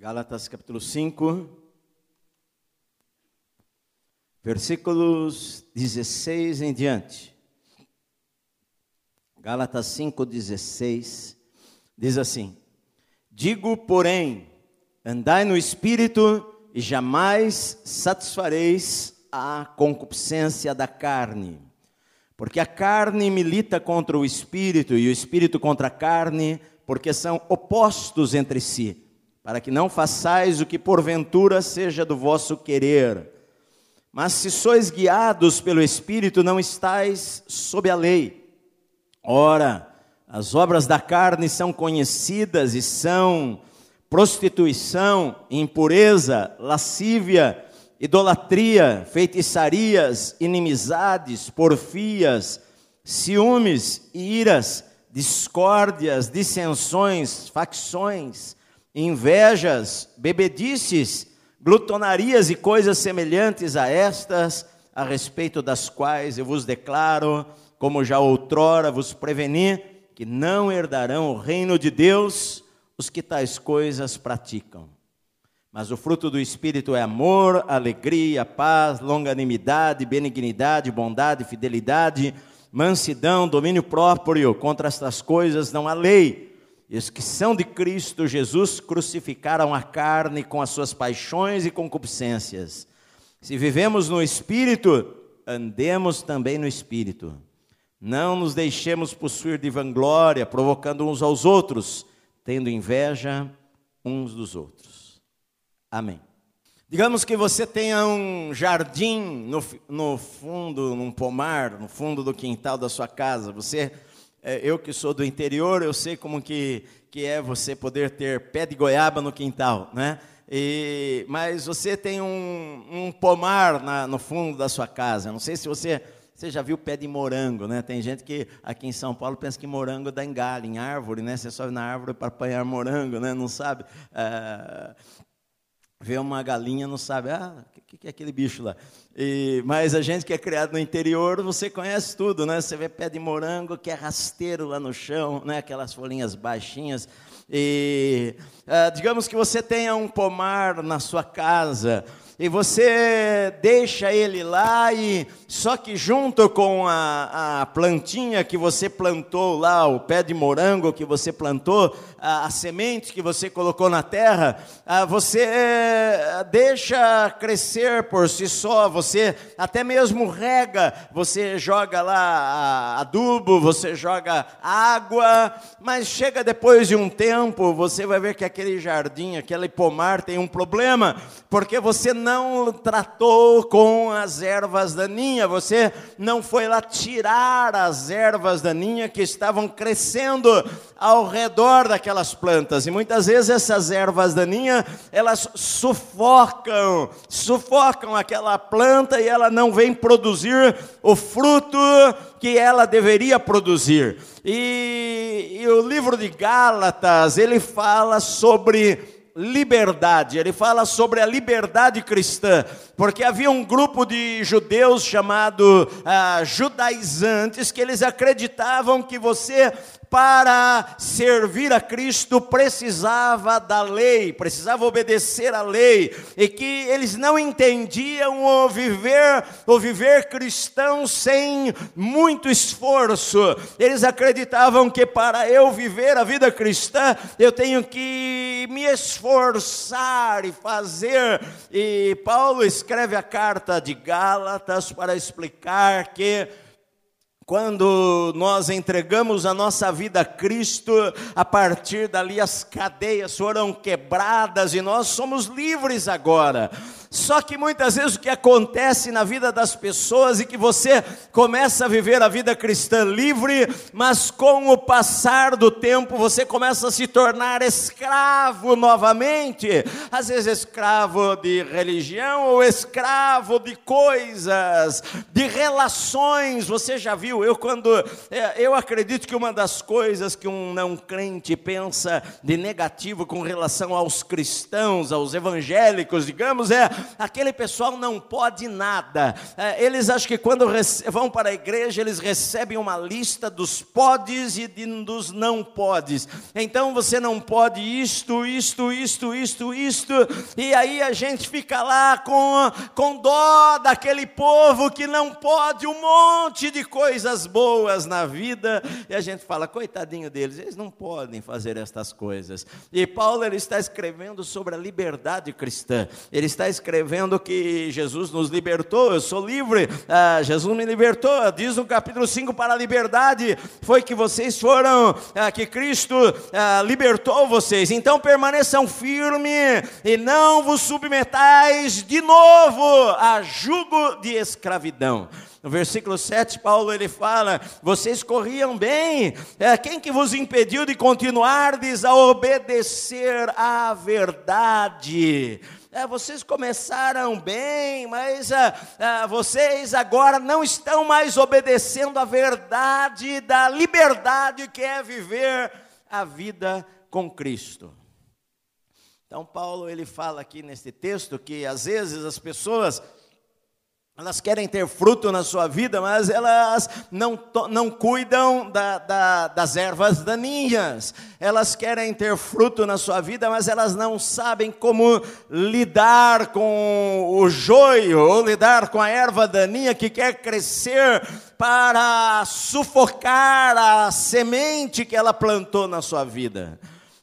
Gálatas capítulo 5, versículos 16 em diante. Gálatas 5, 16, diz assim: Digo, porém, andai no espírito e jamais satisfareis a concupiscência da carne. Porque a carne milita contra o espírito e o espírito contra a carne, porque são opostos entre si para que não façais o que porventura seja do vosso querer. Mas se sois guiados pelo Espírito, não estáis sob a lei. Ora, as obras da carne são conhecidas e são prostituição, impureza, lascívia, idolatria, feitiçarias, inimizades, porfias, ciúmes, iras, discórdias, dissensões, facções, invejas, bebedices, glutonarias e coisas semelhantes a estas, a respeito das quais eu vos declaro, como já outrora vos preveni, que não herdarão o reino de Deus os que tais coisas praticam. Mas o fruto do Espírito é amor, alegria, paz, longanimidade, benignidade, bondade, fidelidade, mansidão, domínio próprio. Contra estas coisas não há lei. E os que são de Cristo Jesus crucificaram a carne com as suas paixões e concupiscências. Se vivemos no Espírito, andemos também no Espírito. Não nos deixemos possuir de vanglória, provocando uns aos outros, tendo inveja uns dos outros. Amém. Digamos que você tenha um jardim no, no fundo, num pomar, no fundo do quintal da sua casa. Você eu que sou do interior, eu sei como que, que é você poder ter pé de goiaba no quintal, né? E, mas você tem um, um pomar na, no fundo da sua casa. Não sei se você, você já viu pé de morango, né? Tem gente que aqui em São Paulo pensa que morango dá em galho, em árvore, né? Você sobe na árvore para apanhar morango, né? Não sabe. Ah, vê uma galinha, não sabe, ah, o que, que, é aquele bicho lá? E, mas a gente que é criado no interior, você conhece tudo, né? Você vê pé de morango que é rasteiro lá no chão, né? aquelas folhinhas baixinhas. E ah, digamos que você tenha um pomar na sua casa, e você deixa ele lá e só que junto com a, a plantinha que você plantou lá, o pé de morango que você plantou, a, a semente que você colocou na terra, a, você eh, deixa crescer por si só, você até mesmo rega, você joga lá adubo, você joga água, mas chega depois de um tempo, você vai ver que aquele jardim, aquele pomar tem um problema, porque você não não tratou com as ervas daninhas, você não foi lá tirar as ervas daninhas que estavam crescendo ao redor daquelas plantas. E muitas vezes essas ervas daninhas, elas sufocam, sufocam aquela planta e ela não vem produzir o fruto que ela deveria produzir. E, e o livro de Gálatas, ele fala sobre liberdade. Ele fala sobre a liberdade cristã, porque havia um grupo de judeus chamado ah, judaizantes que eles acreditavam que você para servir a Cristo precisava da lei, precisava obedecer à lei, e que eles não entendiam o viver, o viver cristão sem muito esforço. Eles acreditavam que para eu viver a vida cristã, eu tenho que me esforçar e fazer. E Paulo escreve a carta de Gálatas para explicar que quando nós entregamos a nossa vida a Cristo, a partir dali as cadeias foram quebradas e nós somos livres agora. Só que muitas vezes o que acontece na vida das pessoas e que você começa a viver a vida cristã livre, mas com o passar do tempo você começa a se tornar escravo novamente, às vezes escravo de religião ou escravo de coisas, de relações. Você já viu? Eu quando é, eu acredito que uma das coisas que um não crente pensa de negativo com relação aos cristãos, aos evangélicos, digamos, é aquele pessoal não pode nada. É, eles acham que quando vão para a igreja, eles recebem uma lista dos podes e dos não podes. Então você não pode isto, isto, isto, isto, isto, e aí a gente fica lá com, com dó daquele povo que não pode um monte de coisas boas na vida, e a gente fala, coitadinho deles, eles não podem fazer estas coisas. E Paulo ele está escrevendo sobre a liberdade cristã, ele está escrevendo que Jesus nos libertou, eu sou livre, ah, Jesus me libertou, diz no capítulo 5: para a liberdade foi que vocês foram, ah, que Cristo ah, libertou vocês, então permaneçam firmes e não vos submetais de novo a jugo de escravidão. No versículo 7, Paulo ele fala: Vocês corriam bem, é, quem que vos impediu de continuardes a obedecer à verdade? É, vocês começaram bem, mas é, é, vocês agora não estão mais obedecendo à verdade da liberdade que é viver a vida com Cristo. Então Paulo ele fala aqui nesse texto que às vezes as pessoas elas querem ter fruto na sua vida, mas elas não, não cuidam da, da, das ervas daninhas. Elas querem ter fruto na sua vida, mas elas não sabem como lidar com o joio, ou lidar com a erva daninha que quer crescer para sufocar a semente que ela plantou na sua vida.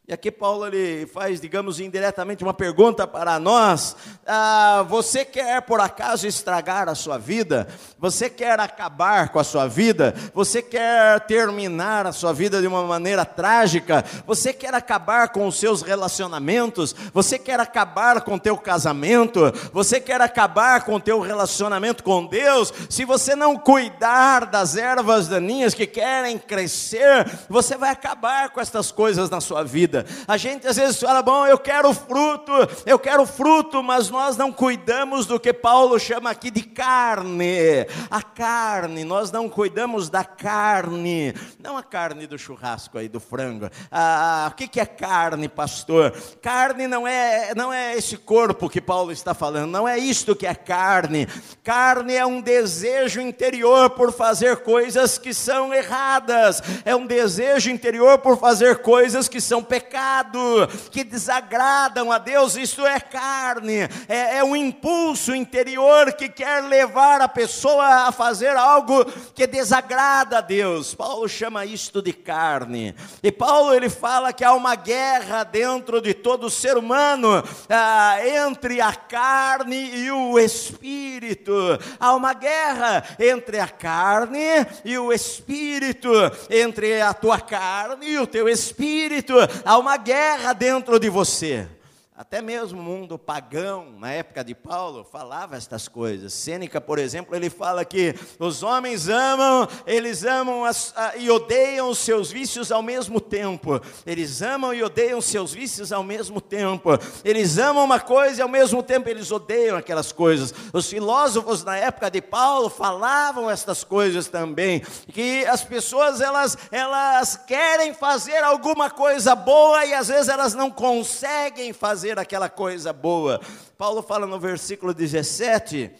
E aqui Paulo ele faz, digamos, indiretamente uma pergunta para nós: ah, você quer por acaso estragar a sua vida? Você quer acabar com a sua vida? Você quer terminar a sua vida de uma maneira trágica? Você quer acabar com os seus relacionamentos? Você quer acabar com o teu casamento? Você quer acabar com o teu relacionamento com Deus? Se você não cuidar das ervas daninhas que querem crescer, você vai acabar com estas coisas na sua vida vida. A gente às vezes fala, bom, eu quero fruto, eu quero fruto, mas nós não cuidamos do que Paulo chama aqui de carne. A carne, nós não cuidamos da carne, não a carne do churrasco aí, do frango. Ah, o que é carne, pastor? Carne não é, não é esse corpo que Paulo está falando, não é isto que é carne. Carne é um desejo interior por fazer coisas que são erradas, é um desejo interior por fazer coisas que são pecadas pecado, que desagradam a Deus, isto é carne, é, é um impulso interior que quer levar a pessoa a fazer algo que desagrada a Deus. Paulo chama isto de carne, e Paulo ele fala que há uma guerra dentro de todo ser humano ah, entre a carne e o espírito. Há uma guerra entre a carne e o espírito, entre a tua carne e o teu espírito. Há uma guerra dentro de você. Até mesmo o mundo pagão, na época de Paulo, falava estas coisas. Sêneca, por exemplo, ele fala que os homens amam, eles amam as, a, e odeiam os seus vícios ao mesmo tempo. Eles amam e odeiam os seus vícios ao mesmo tempo. Eles amam uma coisa e ao mesmo tempo eles odeiam aquelas coisas. Os filósofos na época de Paulo falavam estas coisas também, que as pessoas elas elas querem fazer alguma coisa boa e às vezes elas não conseguem fazer fazer aquela coisa boa. Paulo fala no versículo 17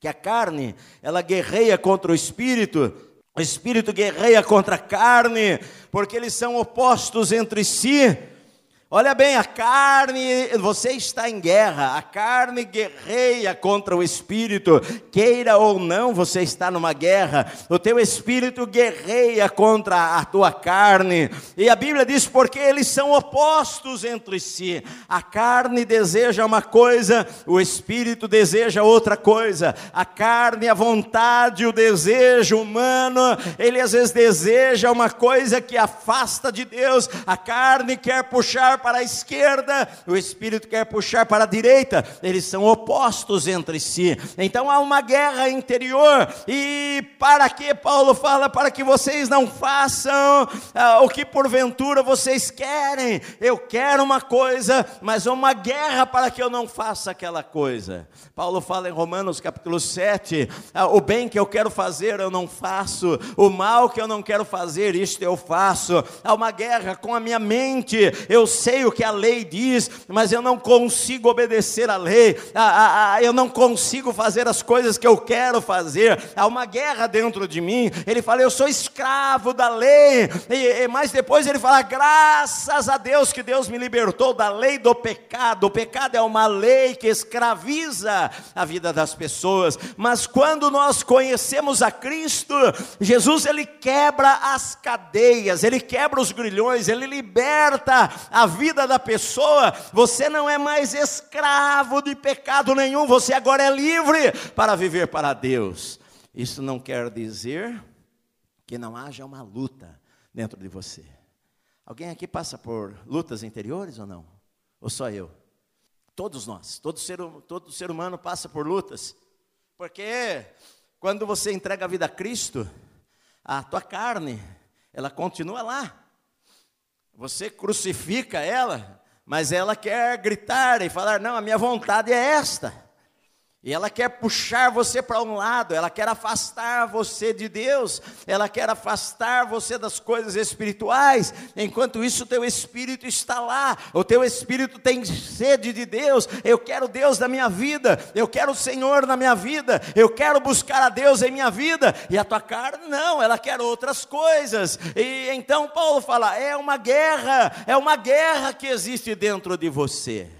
que a carne, ela guerreia contra o espírito, o espírito guerreia contra a carne, porque eles são opostos entre si. Olha bem, a carne, você está em guerra, a carne guerreia contra o espírito, queira ou não, você está numa guerra, o teu espírito guerreia contra a tua carne, e a Bíblia diz porque eles são opostos entre si. A carne deseja uma coisa, o espírito deseja outra coisa. A carne, a vontade, o desejo humano, ele às vezes deseja uma coisa que afasta de Deus, a carne quer puxar para a esquerda, o espírito quer puxar para a direita, eles são opostos entre si. Então há uma guerra interior, e para que Paulo fala? Para que vocês não façam ah, o que porventura vocês querem. Eu quero uma coisa, mas há uma guerra para que eu não faça aquela coisa. Paulo fala em Romanos capítulo 7: ah, o bem que eu quero fazer eu não faço, o mal que eu não quero fazer, isto eu faço. Há uma guerra com a minha mente, eu sei sei o que a lei diz, mas eu não consigo obedecer a lei, eu não consigo fazer as coisas que eu quero fazer, há uma guerra dentro de mim. Ele fala, eu sou escravo da lei, e, e, mas depois ele fala, graças a Deus que Deus me libertou da lei do pecado. O pecado é uma lei que escraviza a vida das pessoas, mas quando nós conhecemos a Cristo, Jesus ele quebra as cadeias, ele quebra os grilhões, ele liberta a vida da pessoa. Você não é mais escravo de pecado nenhum, você agora é livre para viver para Deus. Isso não quer dizer que não haja uma luta dentro de você. Alguém aqui passa por lutas interiores ou não? Ou só eu? Todos nós, todo ser, todo ser humano passa por lutas. Porque quando você entrega a vida a Cristo, a tua carne, ela continua lá. Você crucifica ela, mas ela quer gritar e falar: não, a minha vontade é esta. E ela quer puxar você para um lado, ela quer afastar você de Deus, ela quer afastar você das coisas espirituais. Enquanto isso, o teu espírito está lá, o teu espírito tem sede de Deus. Eu quero Deus na minha vida, eu quero o Senhor na minha vida, eu quero buscar a Deus em minha vida. E a tua carne, não, ela quer outras coisas. E então Paulo fala: é uma guerra, é uma guerra que existe dentro de você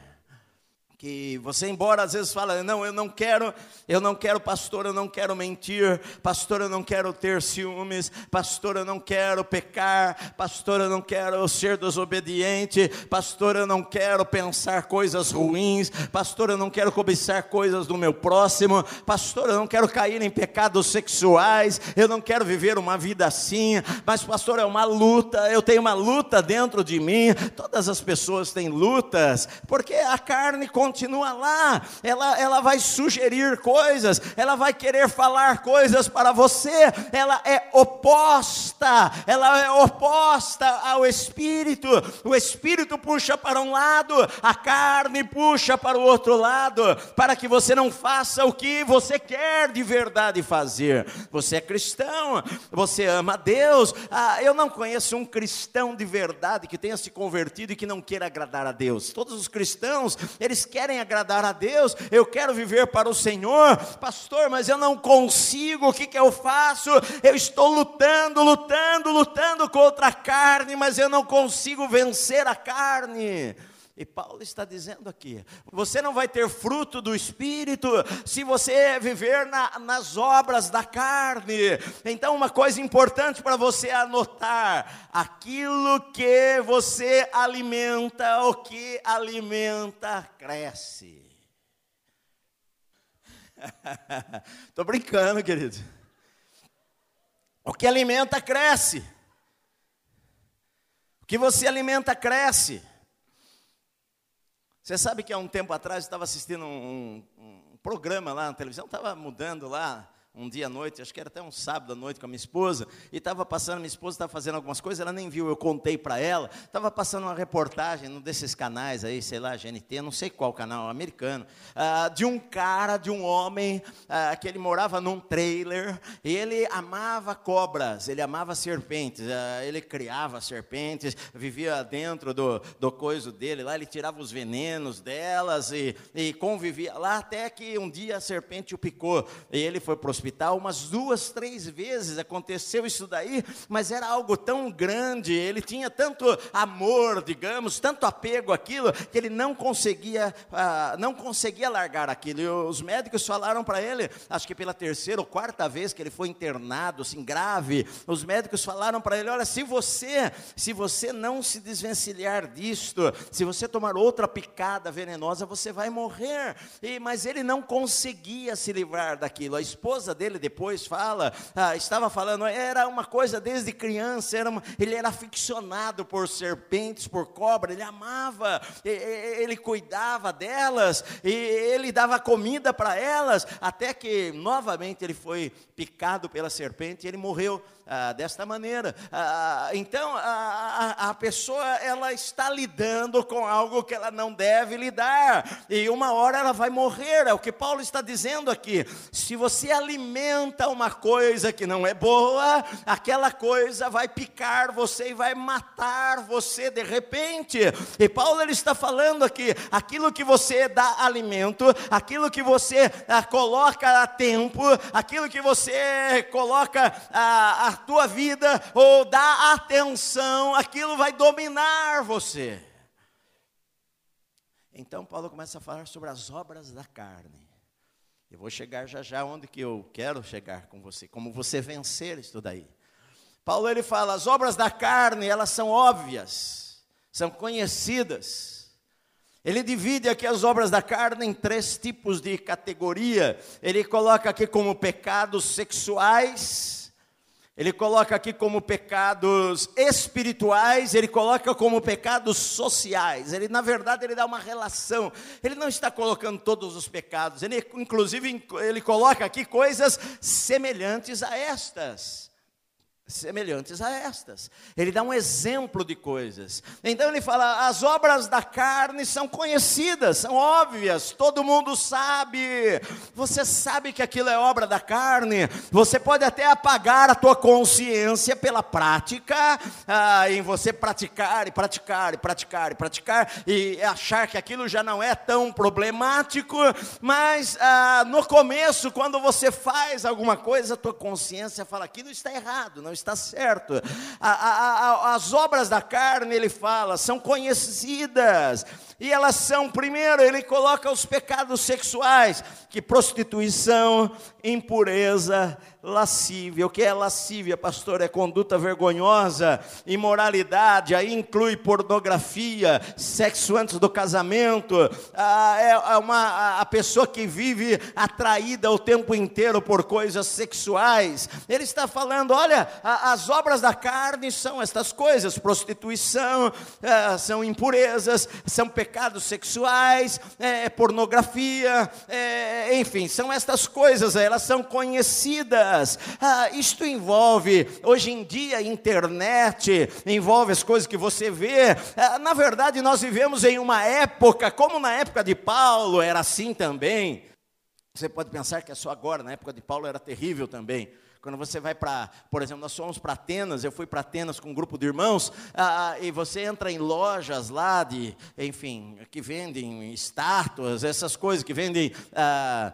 que você embora às vezes fala, não, eu não quero, eu não quero pastor, eu não quero mentir, pastor, eu não quero ter ciúmes, pastor, eu não quero pecar, pastor, eu não quero ser desobediente, pastor, eu não quero pensar coisas ruins, pastor, eu não quero cobiçar coisas do meu próximo, pastor, eu não quero cair em pecados sexuais, eu não quero viver uma vida assim, mas pastor, é uma luta, eu tenho uma luta dentro de mim, todas as pessoas têm lutas, porque a carne continua lá, ela, ela vai sugerir coisas, ela vai querer falar coisas para você, ela é oposta, ela é oposta ao Espírito, o Espírito puxa para um lado, a carne puxa para o outro lado, para que você não faça o que você quer de verdade fazer. Você é cristão, você ama Deus. Ah, eu não conheço um cristão de verdade que tenha se convertido e que não queira agradar a Deus. Todos os cristãos, eles querem querem agradar a Deus, eu quero viver para o Senhor, pastor, mas eu não consigo, o que, que eu faço? Eu estou lutando, lutando, lutando contra a carne, mas eu não consigo vencer a carne. E Paulo está dizendo aqui: você não vai ter fruto do Espírito se você viver na, nas obras da carne. Então, uma coisa importante para você anotar: aquilo que você alimenta, o que alimenta, cresce. Estou brincando, querido. O que alimenta, cresce. O que você alimenta, cresce. Você sabe que há um tempo atrás eu estava assistindo um, um, programa lá na televisão, estava mudando lá um dia à noite, acho que era até um sábado à noite com a minha esposa, e estava passando, minha esposa estava fazendo algumas coisas, ela nem viu, eu contei para ela, estava passando uma reportagem num desses canais aí, sei lá, GNT, não sei qual canal, americano, ah, de um cara, de um homem, ah, que ele morava num trailer, e ele amava cobras, ele amava serpentes, ah, ele criava serpentes, vivia dentro do, do coiso dele, lá ele tirava os venenos delas, e, e convivia lá, até que um dia a serpente o picou, e ele foi para umas duas, três vezes aconteceu isso daí, mas era algo tão grande, ele tinha tanto amor, digamos, tanto apego àquilo, que ele não conseguia, ah, não conseguia largar aquilo. E os médicos falaram para ele, acho que pela terceira ou quarta vez que ele foi internado, assim, grave, os médicos falaram para ele: olha, se você, se você não se desvencilhar disto, se você tomar outra picada venenosa, você vai morrer. E, mas ele não conseguia se livrar daquilo. A esposa dele depois fala, ah, estava falando, era uma coisa desde criança, era uma, ele era aficionado por serpentes, por cobra, ele amava, ele cuidava delas, e ele dava comida para elas, até que novamente ele foi picado pela serpente e ele morreu ah, desta maneira. Ah, então, a, a, a pessoa ela está lidando com algo que ela não deve lidar, e uma hora ela vai morrer, é o que Paulo está dizendo aqui. Se você alimenta uma coisa que não é boa, aquela coisa vai picar você e vai matar você de repente. E Paulo ele está falando aqui, aquilo que você dá alimento, aquilo que você ah, coloca a tempo, aquilo que você coloca a, a tua vida ou dá atenção, aquilo vai dominar você. Então Paulo começa a falar sobre as obras da carne. Eu vou chegar já já onde que eu quero chegar com você, como você vencer isso daí. Paulo ele fala, as obras da carne, elas são óbvias, são conhecidas. Ele divide aqui as obras da carne em três tipos de categoria. Ele coloca aqui como pecados sexuais, ele coloca aqui como pecados espirituais, ele coloca como pecados sociais. Ele, na verdade, ele dá uma relação. Ele não está colocando todos os pecados. Ele, inclusive, ele coloca aqui coisas semelhantes a estas semelhantes a estas. Ele dá um exemplo de coisas. Então ele fala: as obras da carne são conhecidas, são óbvias, todo mundo sabe. Você sabe que aquilo é obra da carne. Você pode até apagar a tua consciência pela prática, ah, em você praticar e praticar e praticar e praticar e achar que aquilo já não é tão problemático, mas ah, no começo, quando você faz alguma coisa, a tua consciência fala: aquilo está errado, não está certo. A, a, a, as obras da carne, ele fala, são conhecidas. E elas são, primeiro, ele coloca os pecados sexuais, que prostituição, impureza, lascívia. O que é lascívia, pastor? É conduta vergonhosa, imoralidade, aí inclui pornografia, sexo antes do casamento. Ah, é uma, a pessoa que vive atraída o tempo inteiro por coisas sexuais. Ele está falando: olha, as obras da carne são estas coisas: prostituição, ah, são impurezas, são pecados sexuais, é, pornografia, é, enfim, são estas coisas, elas são conhecidas. Ah, isto envolve, hoje em dia, internet, envolve as coisas que você vê. Ah, na verdade, nós vivemos em uma época, como na época de Paulo, era assim também. Você pode pensar que é só agora, na época de Paulo era terrível também. Quando você vai para, por exemplo, nós fomos para Atenas, eu fui para Atenas com um grupo de irmãos, ah, e você entra em lojas lá de, enfim, que vendem estátuas, essas coisas, que vendem ah,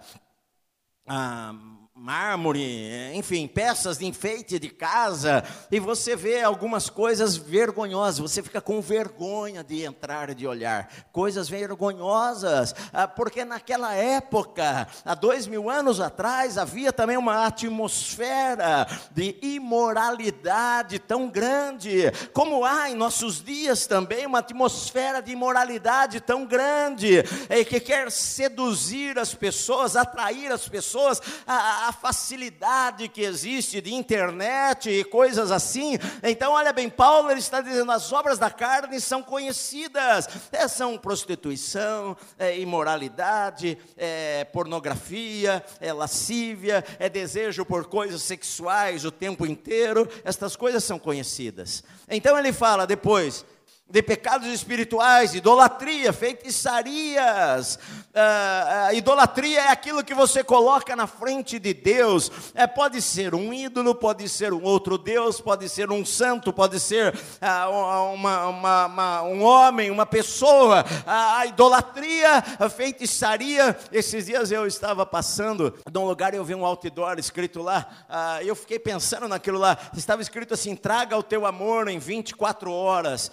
ah, mármore, enfim, peças de enfeite de casa, e você vê algumas coisas vergonhosas, você fica com vergonha de entrar e de olhar, coisas vergonhosas, ah, porque naquela época, há dois mil anos atrás, havia também uma atmosfera de imoralidade tão grande, como há em nossos dias também uma atmosfera de imoralidade tão grande, que quer seduzir as pessoas, atrair as pessoas a a facilidade que existe de internet e coisas assim. Então, olha bem, Paulo ele está dizendo: as obras da carne são conhecidas, é, são prostituição, é, imoralidade, é, pornografia, é lascívia, é desejo por coisas sexuais o tempo inteiro. Estas coisas são conhecidas. Então ele fala depois de pecados espirituais, idolatria, feitiçarias. Uh, uh, idolatria é aquilo que você coloca na frente de Deus. É, pode ser um ídolo, pode ser um outro Deus, pode ser um santo, pode ser uh, uma, uma, uma, um homem, uma pessoa. a idolatria, a feitiçaria. Esses dias eu estava passando de um lugar e eu vi um outdoor escrito lá. Eu fiquei pensando naquilo lá. Estava escrito assim: traga o teu amor em 24 horas.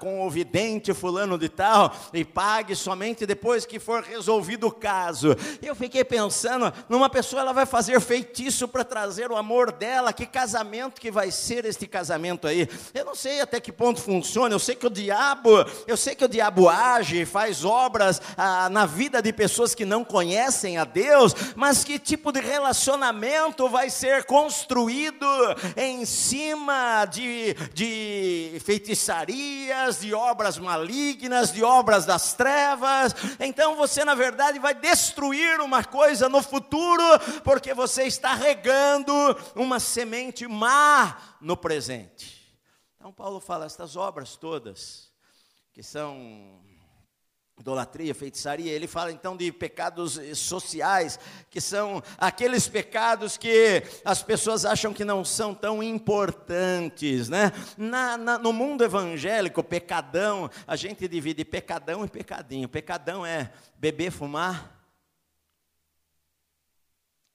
Com o vidente fulano de tal e pague somente depois que for resolvido o caso. Eu fiquei pensando, numa pessoa ela vai fazer feitiço para trazer o amor dela, que casamento que vai ser este casamento aí? Eu não sei até que ponto funciona, eu sei que o diabo, eu sei que o diabo age, faz obras ah, na vida de pessoas que não conhecem a Deus, mas que tipo de relacionamento vai ser construído em cima de, de feitiçaria? De obras malignas, de obras das trevas. Então você, na verdade, vai destruir uma coisa no futuro, porque você está regando uma semente má no presente. Então, Paulo fala: estas obras todas, que são idolatria, feitiçaria. Ele fala então de pecados eh, sociais, que são aqueles pecados que as pessoas acham que não são tão importantes, né? Na, na, no mundo evangélico, pecadão, a gente divide pecadão e pecadinho. Pecadão é beber, fumar,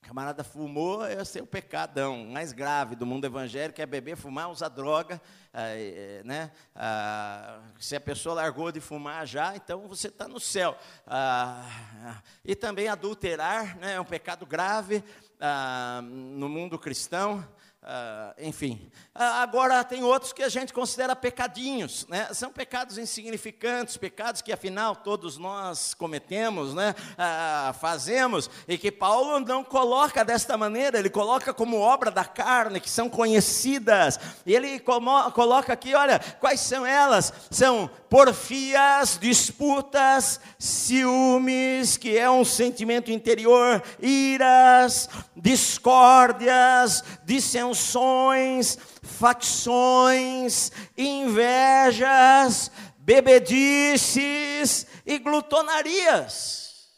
camarada fumou, esse é o pecadão mais grave do mundo evangélico, é beber, fumar, usar droga, é, né? Ah, se a pessoa largou de fumar já, então você está no céu. Ah, e também adulterar, né? é um pecado grave ah, no mundo cristão. Uh, enfim. Uh, agora, tem outros que a gente considera pecadinhos, né? são pecados insignificantes, pecados que afinal todos nós cometemos, né? Uh, fazemos, e que Paulo não coloca desta maneira, ele coloca como obra da carne, que são conhecidas, e ele coloca aqui: olha, quais são elas? São porfias, disputas, ciúmes, que é um sentimento interior, iras, discórdias, dissensões dissensões, facções, invejas, bebedices e glutonarias.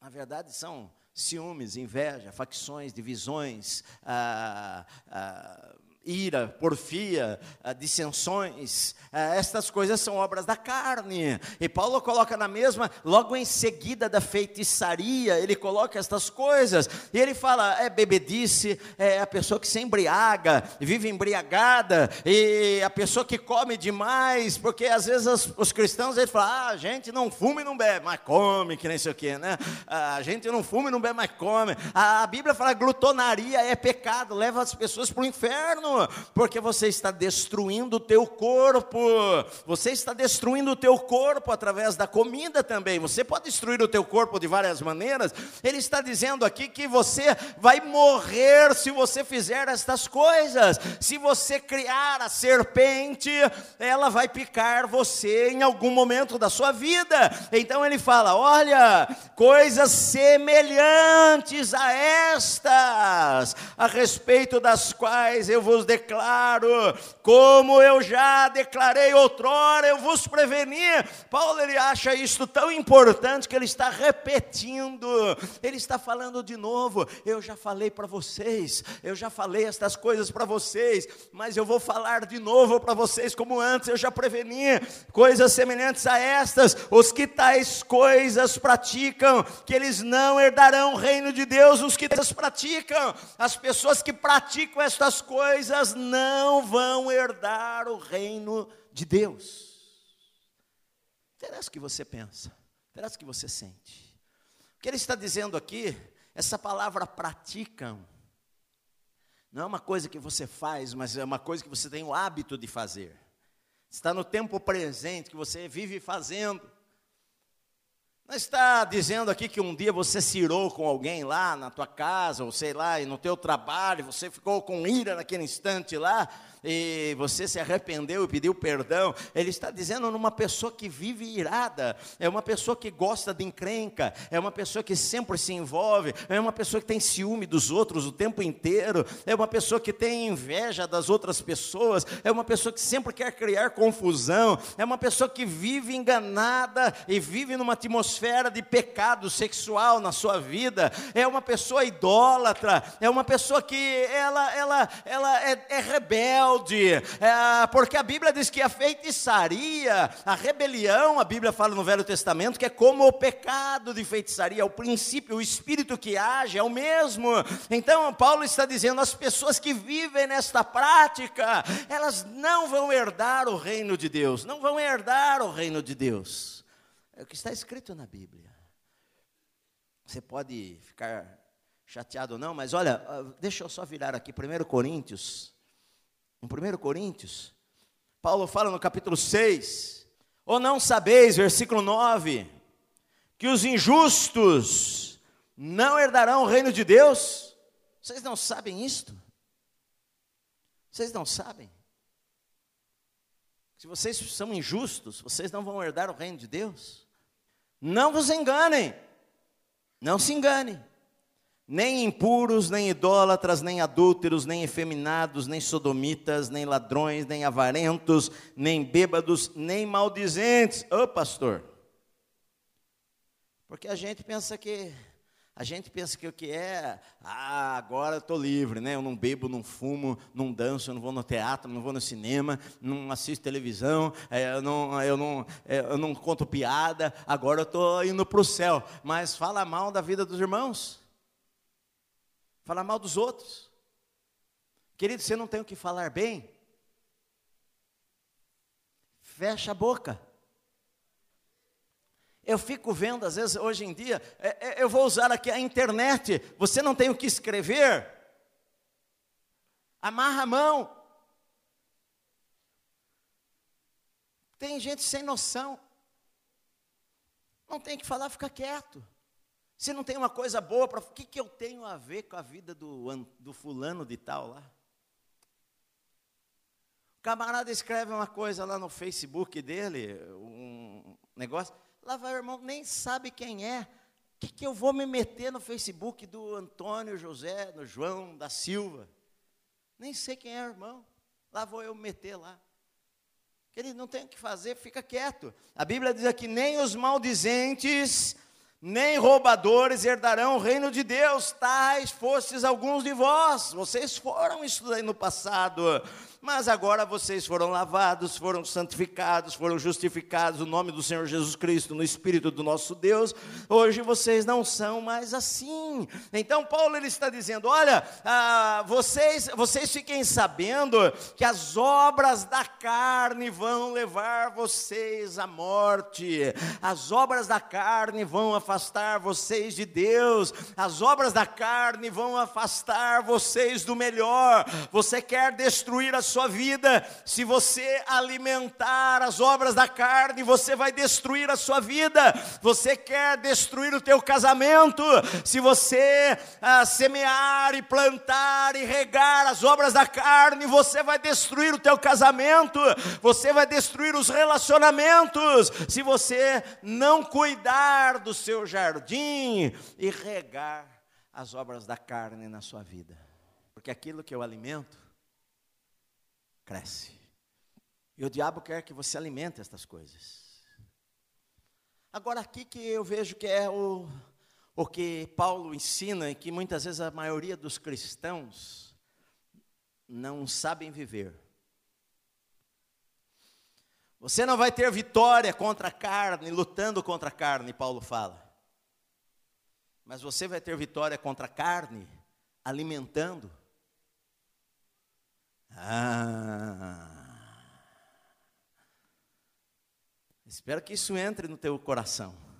Na verdade, são ciúmes, inveja, facções, divisões, ah, ah, ira, porfia, ah, dissensões, ah, estas coisas são obras da carne. E Paulo coloca na mesma, logo em seguida da feitiçaria, ele coloca estas coisas. E ele fala: é bebedice, é a pessoa que se embriaga, vive embriagada, e a pessoa que come demais, porque às vezes os, os cristãos eles falam: ah, a gente não fuma e não bebe, mas come, que nem sei o que, né? Ah, a gente não fuma e não bebe, mas come. A, a Bíblia fala: glutonaria é pecado, leva as pessoas para o inferno porque você está destruindo o teu corpo. Você está destruindo o teu corpo através da comida também. Você pode destruir o teu corpo de várias maneiras. Ele está dizendo aqui que você vai morrer se você fizer estas coisas. Se você criar a serpente, ela vai picar você em algum momento da sua vida. Então ele fala: olha, coisas semelhantes a estas, a respeito das quais eu vos vos declaro, como eu já declarei outrora, eu vos preveni. Paulo ele acha isto tão importante que ele está repetindo, ele está falando de novo. Eu já falei para vocês, eu já falei estas coisas para vocês, mas eu vou falar de novo para vocês, como antes eu já preveni, coisas semelhantes a estas, os que tais coisas praticam, que eles não herdarão o reino de Deus, os que tais praticam, as pessoas que praticam estas coisas coisas não vão herdar o reino de Deus. Interessa o que você pensa, interessa o que você sente. O que ele está dizendo aqui, essa palavra praticam, não é uma coisa que você faz, mas é uma coisa que você tem o hábito de fazer. Está no tempo presente que você vive fazendo. Não está dizendo aqui que um dia você se irou com alguém lá na tua casa, ou sei lá, e no teu trabalho, você ficou com ira naquele instante lá, e você se arrependeu e pediu perdão, ele está dizendo numa pessoa que vive irada, é uma pessoa que gosta de encrenca, é uma pessoa que sempre se envolve, é uma pessoa que tem ciúme dos outros o tempo inteiro, é uma pessoa que tem inveja das outras pessoas, é uma pessoa que sempre quer criar confusão, é uma pessoa que vive enganada e vive numa atmosfera de pecado sexual na sua vida, é uma pessoa idólatra, é uma pessoa que ela, ela, ela é, é rebelde rebelde, é, porque a Bíblia diz que a feitiçaria, a rebelião, a Bíblia fala no Velho Testamento, que é como o pecado de feitiçaria, o princípio, o espírito que age é o mesmo. Então, Paulo está dizendo: as pessoas que vivem nesta prática, elas não vão herdar o reino de Deus, não vão herdar o reino de Deus. É o que está escrito na Bíblia. Você pode ficar chateado ou não, mas olha, ah, deixa eu só virar aqui, 1 Coríntios em 1 Coríntios, Paulo fala no capítulo 6, ou não sabeis, versículo 9, que os injustos não herdarão o reino de Deus? Vocês não sabem isto? Vocês não sabem? Se vocês são injustos, vocês não vão herdar o reino de Deus? Não vos enganem, não se enganem. nem impuros, nem idólatras, nem adúlteros, nem efeminados, nem sodomitas, nem ladrões, nem avarentos, nem bêbados, nem maldizentes. Ô pastor, porque a gente pensa que a gente pensa que o que é, ah, agora estou livre, né? Eu não bebo, não fumo, não danço, não vou no teatro, não vou no cinema, não assisto televisão, é, eu, não, eu, não, é, eu não conto piada, agora eu estou indo para o céu. Mas fala mal da vida dos irmãos, fala mal dos outros. Querido, você não tem o que falar bem? Fecha a boca. Eu fico vendo, às vezes, hoje em dia, é, é, eu vou usar aqui a internet, você não tem o que escrever, amarra a mão. Tem gente sem noção. Não tem que falar, fica quieto. Se não tem uma coisa boa, para o que, que eu tenho a ver com a vida do, do fulano de tal lá? O camarada escreve uma coisa lá no Facebook dele, um negócio. Lá vai o irmão, nem sabe quem é. O que, que eu vou me meter no Facebook do Antônio José, do João da Silva? Nem sei quem é irmão. Lá vou eu me meter lá. Querido, não tem o que fazer, fica quieto. A Bíblia diz aqui: nem os maldizentes, nem roubadores herdarão o reino de Deus, tais fostes alguns de vós. Vocês foram isso aí no passado mas agora vocês foram lavados, foram santificados, foram justificados no nome do Senhor Jesus Cristo, no Espírito do nosso Deus. Hoje vocês não são mais assim. Então Paulo ele está dizendo: olha, ah, vocês, vocês fiquem sabendo que as obras da carne vão levar vocês à morte. As obras da carne vão afastar vocês de Deus. As obras da carne vão afastar vocês do melhor. Você quer destruir a sua vida. Se você alimentar as obras da carne, você vai destruir a sua vida. Você quer destruir o teu casamento. Se você ah, semear e plantar e regar as obras da carne, você vai destruir o teu casamento. Você vai destruir os relacionamentos. Se você não cuidar do seu jardim e regar as obras da carne na sua vida. Porque aquilo que eu alimento cresce. E o diabo quer que você alimente estas coisas. Agora, aqui que eu vejo que é o, o que Paulo ensina e que muitas vezes a maioria dos cristãos não sabem viver. Você não vai ter vitória contra a carne, lutando contra a carne, Paulo fala. Mas você vai ter vitória contra a carne, alimentando ah. Espero que isso entre no teu coração.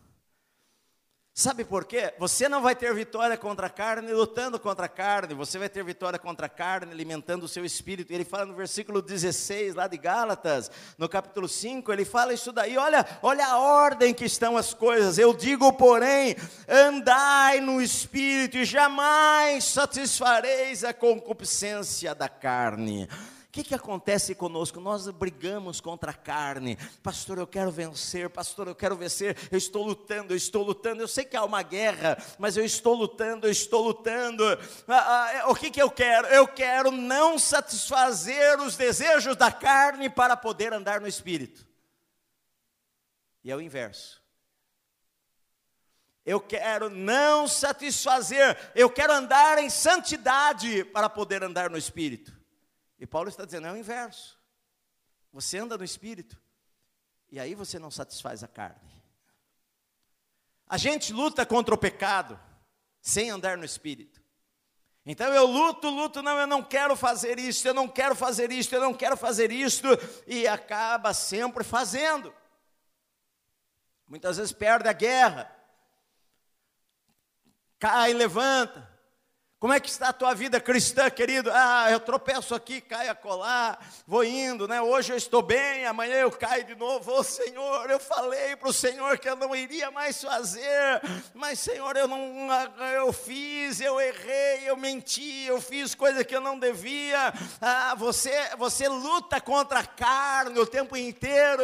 Sabe por quê? Você não vai ter vitória contra a carne lutando contra a carne, você vai ter vitória contra a carne alimentando o seu espírito. Ele fala no versículo 16, lá de Gálatas, no capítulo 5, ele fala isso daí. Olha, olha a ordem que estão as coisas. Eu digo, porém, andai no espírito e jamais satisfareis a concupiscência da carne que, que acontece conosco? Nós brigamos contra a carne. Pastor, eu quero vencer. Pastor, eu quero vencer. Eu estou lutando, eu estou lutando. Eu sei que há uma guerra, mas eu estou lutando, eu estou lutando. Ah, ah, é, o que, que eu quero? Eu quero não satisfazer os desejos da carne para poder andar no espírito. E é o inverso. Eu quero não satisfazer, eu quero andar em santidade para poder andar no espírito. E Paulo está dizendo, é o inverso. Você anda no espírito, e aí você não satisfaz a carne. A gente luta contra o pecado, sem andar no espírito. Então eu luto, luto, não, eu não quero fazer isso, eu não quero fazer isso, eu não quero fazer isto, e acaba sempre fazendo. Muitas vezes perde a guerra, cai, levanta, Como é que está a tua vida cristã, querido? Ah, eu tropeço aqui, caio a colar, vou indo, né? Hoje eu estou bem, amanhã eu caio de novo. Ô Senhor, eu falei para o Senhor que eu não iria mais fazer, mas Senhor, eu não, eu fiz, eu errei, eu menti, eu fiz coisa que eu não devia. Ah, você, você luta contra a carne o tempo inteiro,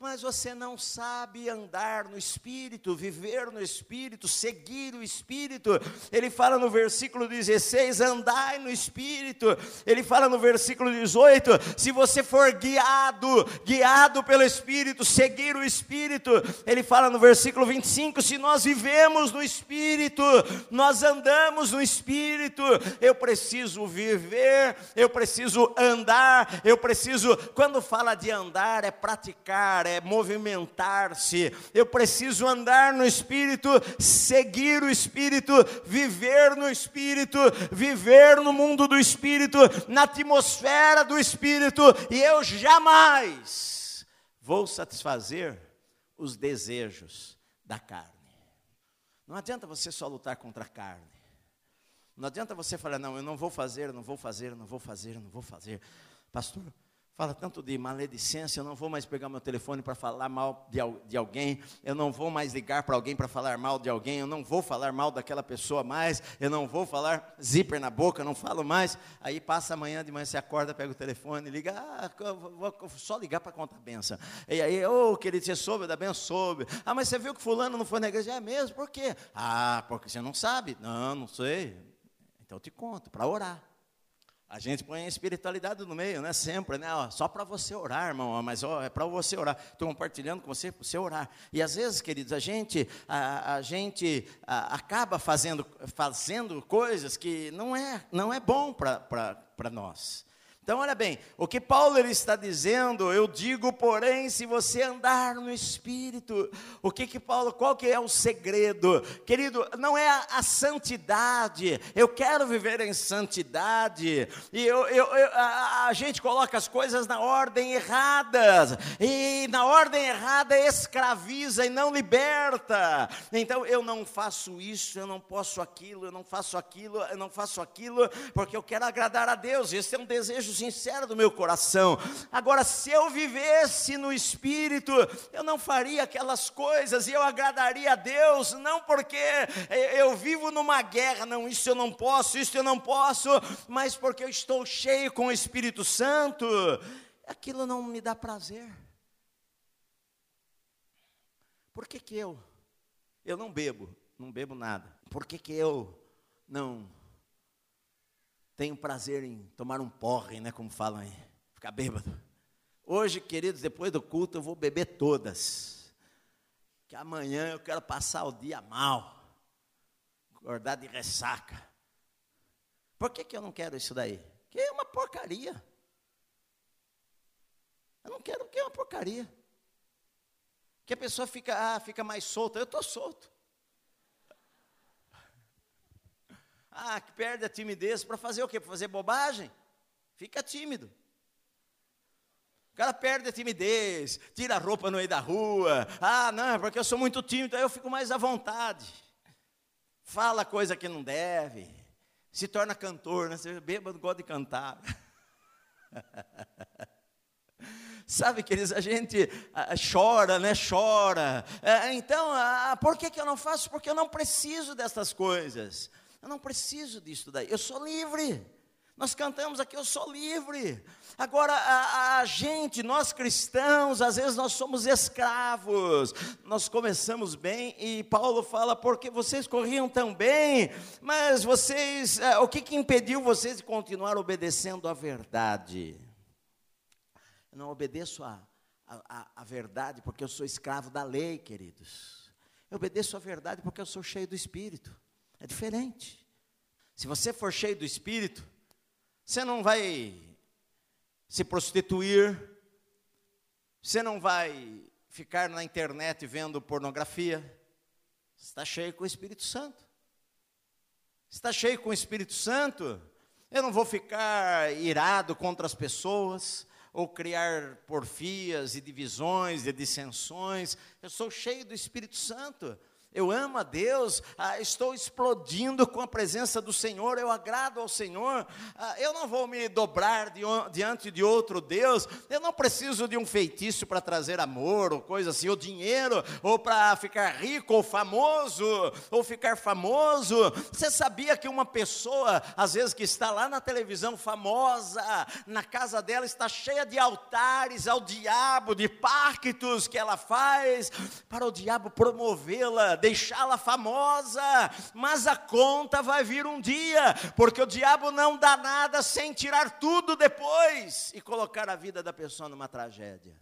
mas você não sabe andar no Espírito, viver no Espírito, seguir o Espírito. Ele fala no versículo versículo 16: andai no espírito. Ele fala no versículo 18: se você for guiado, guiado pelo espírito, seguir o espírito. Ele fala no versículo 25: se nós vivemos no espírito, nós andamos no espírito. Eu preciso viver, eu preciso andar, eu preciso, quando fala de andar, é praticar, é movimentar-se. Eu preciso andar no espírito, seguir o espírito, viver no espírito Espírito, viver no mundo do Espírito, na atmosfera do Espírito, e eu jamais vou satisfazer os desejos da carne. Não adianta você só lutar contra a carne. Não adianta você falar, não, eu não vou fazer, não vou fazer, não vou fazer, não vou fazer. Pastor, Fala tanto de maledicência, eu não vou mais pegar meu telefone para falar mal de, de alguém, eu não vou mais ligar para alguém para falar mal de alguém, eu não vou falar mal daquela pessoa mais, eu não vou falar zíper na boca, não falo mais. Aí passa amanhã de manhã, você acorda, pega o telefone, liga, ah, vou só ligar para contar a benção. E aí, ô oh, querido, você soube da benção? Soube. Ah, mas você viu que fulano não foi na igreja? É mesmo, por quê? Ah, porque você não sabe. Não, não sei. Então eu te conto, para orar. A gente põe a espiritualidade no meio, né? Sempre, né? Ó, só para você orar, irmão, mas ó, é para você orar. Estou compartilhando com você para você orar. E às vezes, queridos, a gente, a, a gente a, acaba fazendo, fazendo coisas que não é, não é bom para nós. Então, olha bem, o que Paulo ele está dizendo, eu digo, porém, se você andar no Espírito, o que que Paulo, qual que é o segredo? Querido, não é a, a santidade, eu quero viver em santidade, e eu, eu, eu a, a, gente coloca as coisas na ordem errada, e na ordem errada escraviza e não liberta, então eu não faço isso, eu não posso aquilo, eu não faço aquilo, eu não faço aquilo, porque eu quero agradar a Deus, esse é um desejo sincero do meu coração. Agora, se eu vivesse no Espírito, eu não faria aquelas coisas e eu agradaria a Deus, não porque eu vivo numa guerra, não, isso eu não posso, isso eu não posso, mas porque eu estou cheio com o Espírito Santo, aquilo não me dá prazer. Por que, que eu? Eu não bebo, não bebo nada. Por que, que eu não tenho prazer em tomar um porre, né, como falam aí, ficar bêbado. Hoje, queridos, depois do culto eu vou beber todas. Que amanhã eu quero passar o dia mal, acordar de ressaca. Por que, que eu não quero isso daí? Que é uma porcaria. Eu não quero que é uma porcaria. Que a pessoa fica, ah, fica mais solta. Eu estou solto. Ah, que perde a timidez para fazer o quê? Para fazer bobagem? Fica tímido. O cara perde a timidez, tira a roupa no meio da rua. Ah, não, porque eu sou muito tímido, aí eu fico mais à vontade. Fala coisa que não deve. Se torna cantor, né? Você bêbado gosta de cantar. Sabe, queridos, a gente chora, né? Chora. É, então, ah, por que, que eu não faço? Porque eu não preciso dessas coisas. Eu não preciso disso daí, eu sou livre. Nós cantamos aqui, eu sou livre. Agora, a, a, gente, nós cristãos, às vezes nós somos escravos. Nós começamos bem e Paulo fala, porque vocês corriam tão bem, mas vocês, é, o que, que impediu vocês de continuar obedecendo a verdade? Eu não obedeço a, a, a verdade porque eu sou escravo da lei, queridos. Eu obedeço a verdade porque eu sou cheio do Espírito. É diferente. Se você for cheio do Espírito, você não vai se prostituir, você não vai ficar na internet vendo pornografia. Você está cheio com o Espírito Santo. Está cheio com o Espírito Santo. Eu não vou ficar irado contra as pessoas ou criar porfias e divisões e dissensões. Eu sou cheio do Espírito Santo. Eu amo a Deus, ah, estou explodindo com a presença do Senhor, eu agrado ao Senhor, ah, eu não vou me dobrar diante de outro Deus, eu não preciso de um feitiço para trazer amor ou coisa assim, ou dinheiro, ou para ficar rico ou famoso, ou ficar famoso. Você sabia que uma pessoa, às vezes que está lá na televisão famosa, na casa dela está cheia de altares ao diabo, de pactos que ela faz para o diabo promovê-la, deixá-la famosa, mas a conta vai vir um dia, porque o diabo não dá nada sem tirar tudo depois e colocar a vida da pessoa numa tragédia.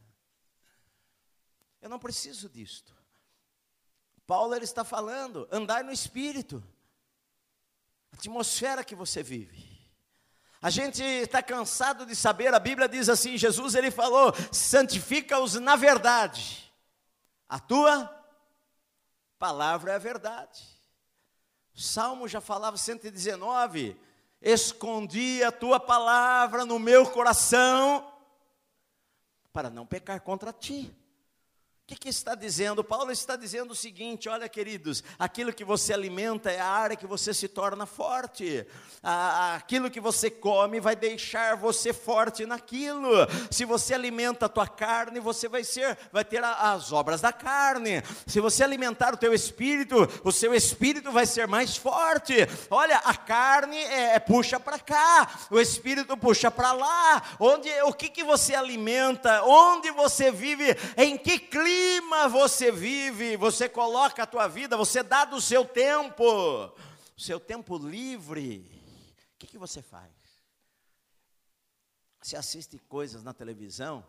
Eu não preciso disto. Paulo ele está falando, andar no espírito. A atmosfera que você vive. A gente está cansado de saber, a Bíblia diz assim: Jesus ele falou, santifica-os na verdade. A tua palavra é a verdade. O Salmo já falava 119: Escondi a tua palavra no meu coração, para não pecar contra ti. O que, que, está dizendo? Paulo está dizendo o seguinte: olha, queridos, aquilo que você alimenta é a área que você se torna forte, aquilo que você come vai deixar você forte naquilo. Se você alimenta a tua carne, você vai ser, vai ter as obras da carne. Se você alimentar o teu espírito, o seu espírito vai ser mais forte. Olha, a carne é, é puxa para cá, o espírito puxa para lá. Onde, o que, que você alimenta? Onde você vive? Em que clima? Clima você vive, você coloca a tua vida, você dá do seu tempo, o seu tempo livre, o que, que você faz? Você assiste coisas na televisão,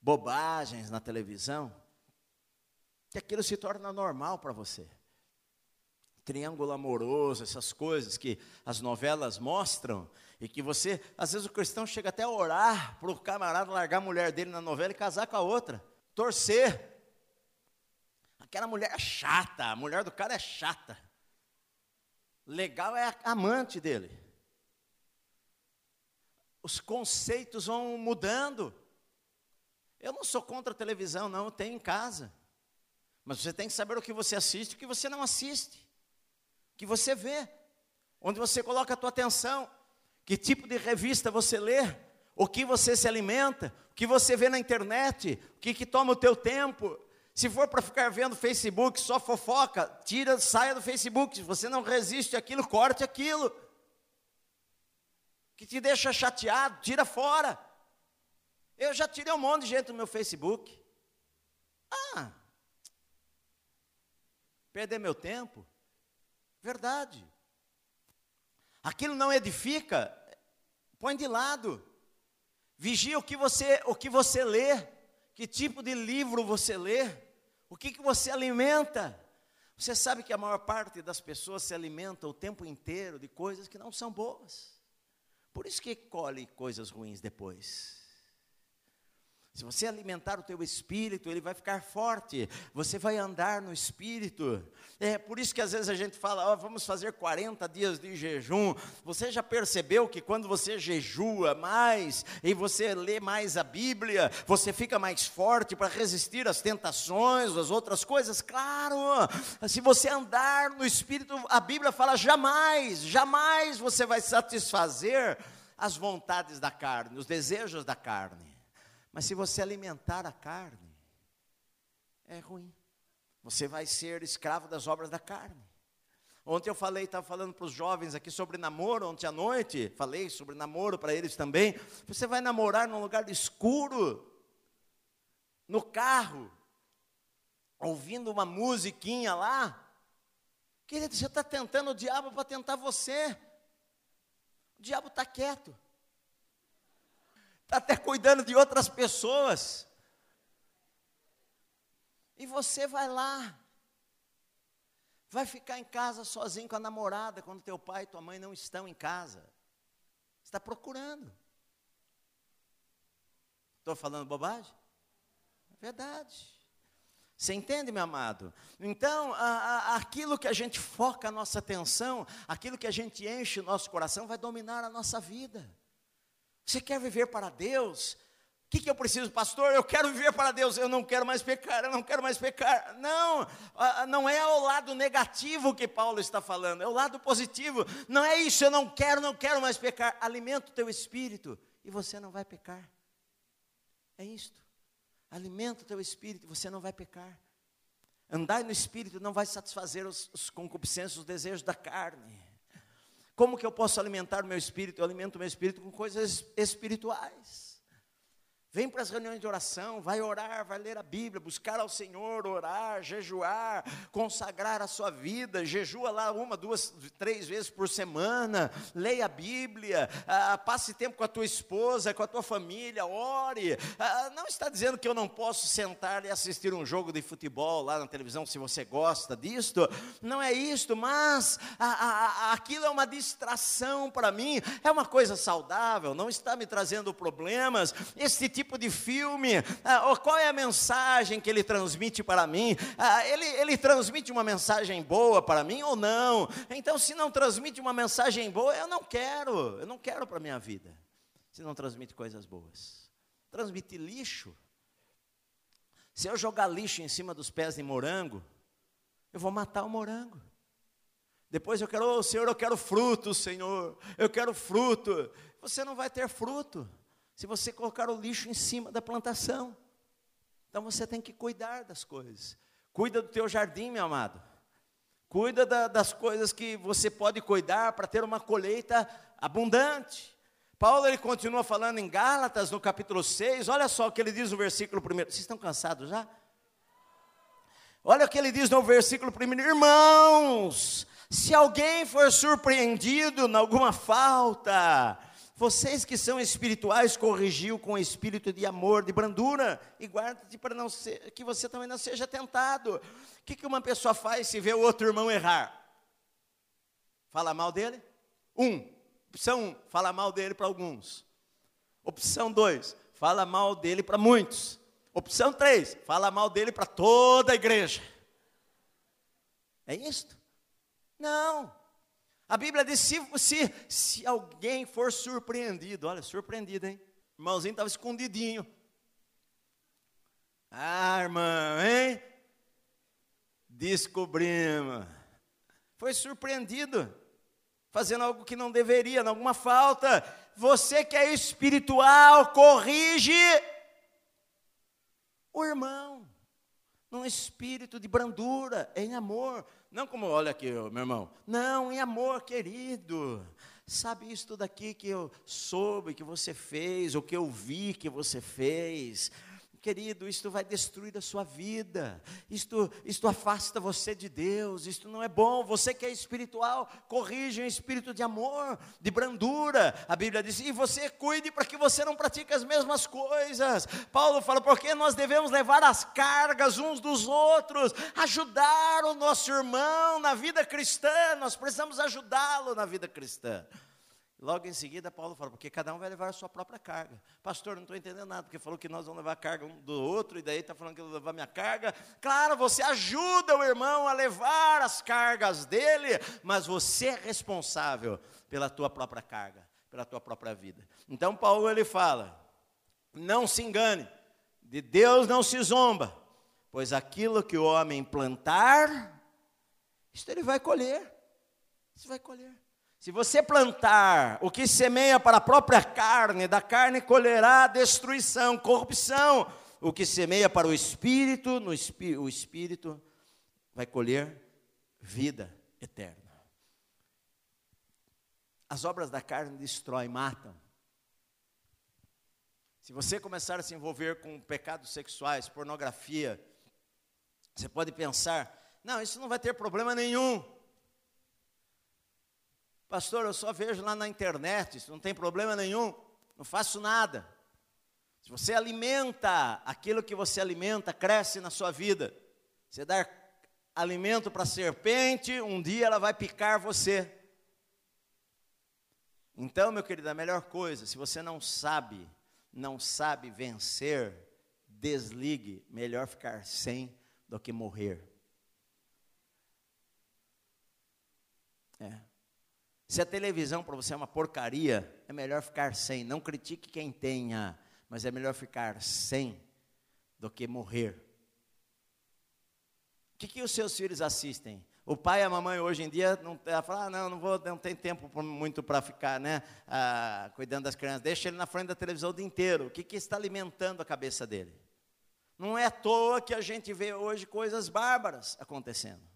bobagens na televisão, que aquilo se torna normal para você. Triângulo amoroso, essas coisas que as novelas mostram, e que você, às vezes o cristão chega até a orar para o camarada largar a mulher dele na novela e casar com a outra torcer. Aquela mulher é chata, a mulher do cara é chata. Legal é a amante dele. Os conceitos vão mudando. Eu não sou contra a televisão, não, eu tenho em casa. Mas você tem que saber o que você assiste e o que você não assiste. O que você vê. Onde você coloca a tua atenção. Que tipo de revista você lê o que você se alimenta, o que você vê na internet, o que, que toma o teu tempo. Se for para ficar vendo Facebook, só fofoca, tira, saia do Facebook. Se você não resiste àquilo, corte aquilo. Que te deixa chateado, tira fora. Eu já tirei um monte de gente do meu Facebook. Ah, perder meu tempo? Verdade. Aquilo não edifica, põe de lado. Vigia o que você, o que você lê, que tipo de livro você lê, o que, que você alimenta. Você sabe que a maior parte das pessoas se alimenta o tempo inteiro de coisas que não são boas. Por isso que colhe coisas ruins depois. Se você alimentar o teu espírito, ele vai ficar forte. Você vai andar no espírito. É por isso que às vezes a gente fala, oh, vamos fazer 40 dias de jejum. Você já percebeu que quando você jejua mais e você lê mais a Bíblia, você fica mais forte para resistir às tentações, às outras coisas? Claro. Se você andar no espírito, a Bíblia fala jamais, jamais você vai satisfazer as vontades da carne, os desejos da carne. Mas se você alimentar a carne, é ruim. Você vai ser escravo das obras da carne. Ontem eu falei, estava falando para os jovens aqui sobre namoro, ontem à noite, falei sobre namoro para eles também. Você vai namorar num lugar escuro, no carro, ouvindo uma musiquinha lá. Querido, você está tentando o diabo para tentar você. O diabo está quieto está até cuidando de outras pessoas. E você vai lá, vai ficar em casa sozinho com a namorada quando teu pai e tua mãe não estão em casa. Está procurando. Estou falando bobagem? Verdade. Você entende, meu amado? Então, a, a, aquilo que a gente foca a nossa atenção, aquilo que a gente enche o nosso coração, vai dominar a nossa vida. Você quer viver para Deus? que, que eu preciso, pastor? Eu quero viver para Deus, eu não quero mais pecar, eu não quero mais pecar. Não, não é o lado negativo que Paulo está falando, é o lado positivo. Não é isso, eu não quero, não quero mais pecar. Alimenta o teu espírito e você não vai pecar. É isto. Alimenta o teu espírito e você não vai pecar. Andar no espírito não vai satisfazer os, os concupiscêncios, os desejos da carne. Como que eu posso alimentar o meu espírito? Eu alimento o meu espírito com coisas espirituais. Vem para as reuniões de oração, vai orar, vai ler a Bíblia, buscar ao Senhor, orar, jejuar, consagrar a sua vida, jejua lá uma, duas, três vezes por semana, leia a Bíblia, ah, passe tempo com a tua esposa, com a tua família, ore. Ah, não está dizendo que eu não posso sentar e assistir um jogo de futebol lá na televisão, se você gosta disto, não é isto, mas aquilo é uma distração para mim, é uma coisa saudável, não está me trazendo problemas. Este tipo tipo de filme, ah, qual é a mensagem que ele transmite para mim? Ah, ele, ele transmite uma mensagem boa para mim ou não? Então, se não transmite uma mensagem boa, eu não quero, eu não quero para a minha vida. Se não transmite coisas boas, transmite lixo. Se eu jogar lixo em cima dos pés de morango, eu vou matar o morango. Depois eu quero, oh, Senhor, eu quero fruto, Senhor, eu quero fruto. Você não vai ter fruto se você colocar o lixo em cima da plantação. Então você tem que cuidar das coisas. Cuida do teu jardim, meu amado. Cuida da, das coisas que você pode cuidar para ter uma colheita abundante. Paulo ele continua falando em Gálatas, no capítulo 6, olha só o que ele diz no versículo 1. Vocês estão cansados já? Olha o que ele diz no versículo 1: Irmãos, se alguém for surpreendido em alguma falta, vocês que são espirituais, corrigiu com espírito de amor, de brandura, e guarda-te para não ser, que você também não seja tentado. O que, que uma pessoa faz se vê o outro irmão errar? Fala mal dele? Um. Opção um, fala mal dele para alguns. Opção dois, fala mal dele para muitos. Opção três, fala mal dele para toda a igreja. É isto? Não. A Bíblia diz: se, se, se alguém for surpreendido, olha, surpreendido, hein? Irmãozinho estava escondidinho. Ah, irmão, hein? Descobrimos. Foi surpreendido, fazendo algo que não deveria, alguma falta. Você que é espiritual, corrige o irmão, num espírito de brandura, em amor. Não como, olha aqui, meu irmão. Não, em amor, querido. Sabe isso tudo aqui que eu soube que você fez, ou que eu vi que você fez querido, isto vai destruir a sua vida, isto, isto afasta você de Deus, isto não é bom. Você que é espiritual, corrige um espírito de amor, de brandura. A Bíblia diz: e você cuide para que você não pratique as mesmas coisas. Paulo fala: porque nós devemos levar as cargas uns dos outros, ajudar o nosso irmão na vida cristã, nós precisamos ajudá-lo na vida cristã. Logo em seguida, Paulo fala, porque cada um vai levar a sua própria carga. Pastor, não estou entendendo nada, porque falou que nós vamos levar a carga um do outro, e daí está falando que eu vou levar minha carga. Claro, você ajuda o irmão a levar as cargas dele, mas você é responsável pela tua própria carga, pela tua própria vida. Então, Paulo ele fala: não se engane, de Deus não se zomba, pois aquilo que o homem plantar, isto ele vai colher. Isso vai colher. Se você plantar o que semeia para a própria carne, da carne colherá destruição, corrupção. O que semeia para o espírito, no espí o espírito vai colher vida eterna. As obras da carne destroem, matam. Se você começar a se envolver com pecados sexuais, pornografia, você pode pensar: não, isso não vai ter problema nenhum. Pastor, eu só vejo lá na internet, isso não tem problema nenhum, não faço nada. Se você alimenta aquilo que você alimenta, cresce na sua vida. Você dá alimento para a serpente, um dia ela vai picar você. Então, meu querido, a melhor coisa, se você não sabe, não sabe vencer, desligue, melhor ficar sem do que morrer. É. Se a televisão para você é uma porcaria, é melhor ficar sem. Não critique quem tenha, mas é melhor ficar sem do que morrer. O que, que os seus filhos assistem? O pai e a mamãe hoje em dia não fala, ah, não, não vou, não tem tempo muito para ficar, né, ah, cuidando das crianças. Deixa ele na frente da televisão o dia inteiro. O que, que está alimentando a cabeça dele? Não é à toa que a gente vê hoje coisas bárbaras acontecendo.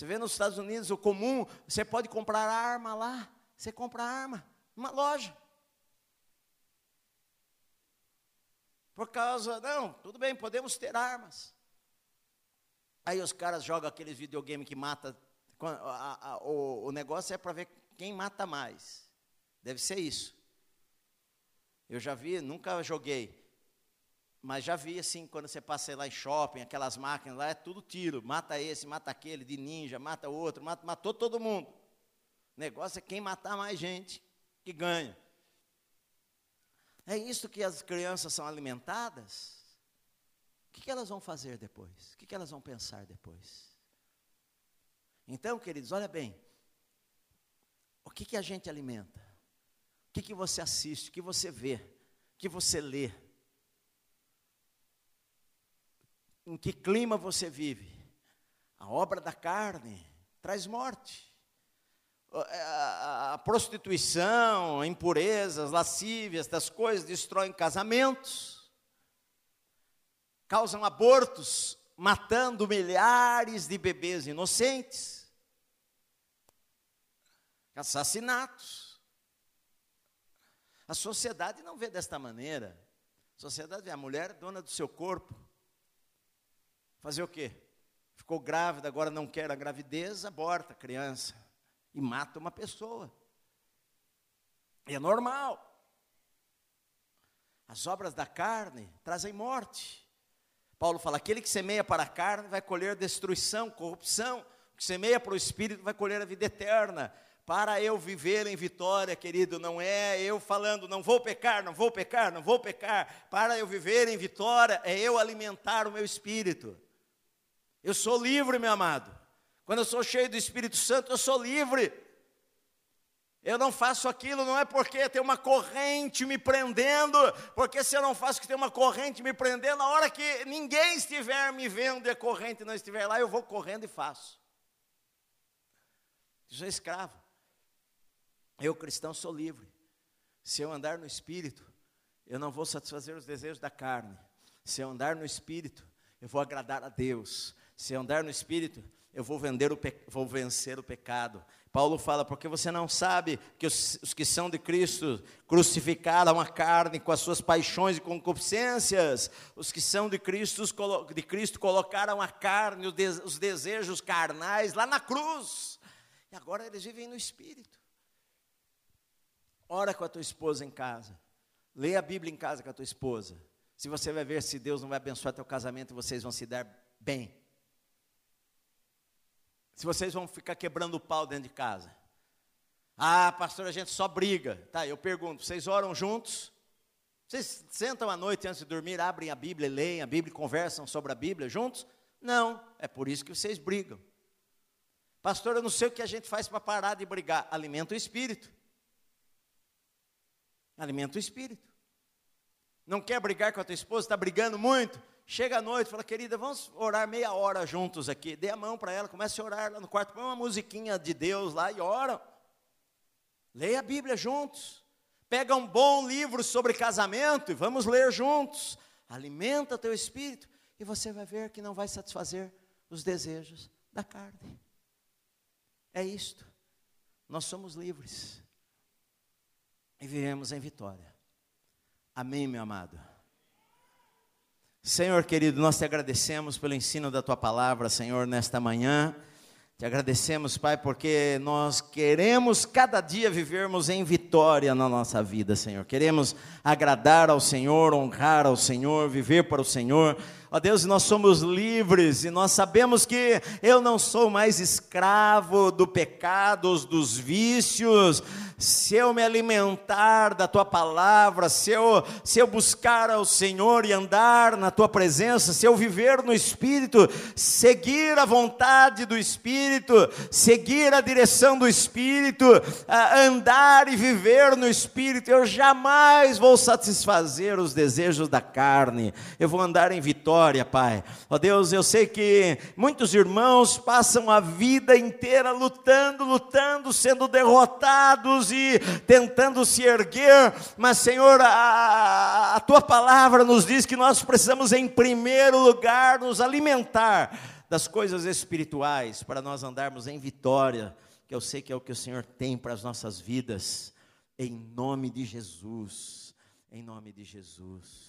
Você vê nos Estados Unidos o comum, você pode comprar arma lá, você compra arma numa loja. Por causa, não, tudo bem, podemos ter armas. Aí os caras jogam aqueles videogames que mata. A, a, o, o negócio é para ver quem mata mais. Deve ser isso. Eu já vi, nunca joguei. Mas já vi assim, quando você passa lá em shopping, aquelas máquinas lá, é tudo tiro. Mata esse, mata aquele, de ninja, mata outro, mata, matou todo mundo. O negócio é quem matar mais gente que ganha. É isso que as crianças são alimentadas. O que, elas vão fazer depois? O que, que elas vão pensar depois? Então, queridos, olha bem. O que, que a gente alimenta? O que, que você assiste? O que você vê? O que você lê? Em que clima você vive? A obra da carne traz morte. É, a, prostituição, impurezas, lascívias, das coisas destroem casamentos causam abortos, matando milhares de bebês inocentes, assassinatos. A sociedade não vê desta maneira. A sociedade vê a mulher dona do seu corpo. Fazer o quê? Ficou grávida, agora não quer a gravidez, aborta a criança e mata uma pessoa. E é normal. As obras da carne trazem morte. Paulo fala: aquele que semeia para a carne vai colher destruição, corrupção, o que semeia para o espírito vai colher a vida eterna. Para eu viver em vitória, querido, não é eu falando, não vou pecar, não vou pecar, não vou pecar. Para eu viver em vitória, é eu alimentar o meu espírito. Eu sou livre, meu amado. Quando eu sou cheio do Espírito Santo, eu sou livre. Eu não faço aquilo não é porque tem uma corrente me prendendo, porque se eu não faço que tem uma corrente me prendendo, na hora que ninguém estiver me vendo e a corrente não estiver lá, eu vou correndo e faço. Eu sou escravo. Eu, cristão, sou livre. Se eu andar no espírito, eu não vou satisfazer os desejos da carne. Se eu andar no espírito, eu vou agradar a Deus. Se andar no espírito, eu vou, o vou vencer o pecado. Paulo fala, porque você não sabe que os, os, que são de Cristo crucificaram a carne com as suas paixões e concupiscências. Os que são de Cristo, de Cristo colocaram a carne, os desejos carnais lá na cruz. E agora eles vivem no Espírito. Ora com a tua esposa em casa. Leia a Bíblia em casa com a tua esposa. Se você vai ver se Deus não vai abençoar teu casamento, vocês vão se dar bem se vocês vão ficar quebrando o pau dentro de casa. Ah, pastor, a gente só briga. Tá, eu pergunto, vocês oram juntos? Vocês sentam à noite antes de dormir, abrem a Bíblia, leem a Bíblia, conversam sobre a Bíblia juntos? Não, é por isso que vocês brigam. Pastor, eu não sei o que a gente faz para parar de brigar. Alimenta o espírito. Alimenta o espírito. Não quer brigar com a tua esposa, está brigando muito? Chega à noite, fala, querida, vamos orar meia hora juntos aqui. Dê a mão para ela, comece a orar lá no quarto, põe uma musiquinha de Deus lá e ora. Leia a Bíblia juntos. Pega um bom livro sobre casamento e vamos ler juntos. Alimenta teu espírito e você vai ver que não vai satisfazer os desejos da carne. É isto. Nós somos livres e vivemos em vitória. Amém, meu amado. Senhor querido, nós te agradecemos pelo ensino da tua palavra, Senhor, nesta manhã. Te agradecemos, Pai, porque nós queremos cada dia vivermos em vitória na nossa vida, Senhor. Queremos agradar ao Senhor, honrar ao Senhor, viver para o Senhor. Ó Deus, nós somos livres e nós sabemos que eu não sou mais escravo do pecado, dos vícios, se eu me alimentar da tua palavra, se eu, se eu buscar ao Senhor e andar na tua presença, se eu viver no Espírito, seguir a vontade do Espírito, seguir a direção do Espírito, andar e viver no Espírito, eu jamais vou satisfazer os desejos da carne, eu vou andar em vitória, Pai. Ó Deus, eu sei que muitos irmãos passam a vida inteira lutando, lutando, sendo derrotados e tentando se erguer, mas Senhor, a, a tua palavra nos diz que nós precisamos, em primeiro lugar, nos alimentar das coisas espirituais para nós andarmos em vitória, que eu sei que é o que o Senhor tem para as nossas vidas, em nome de Jesus, em nome de Jesus.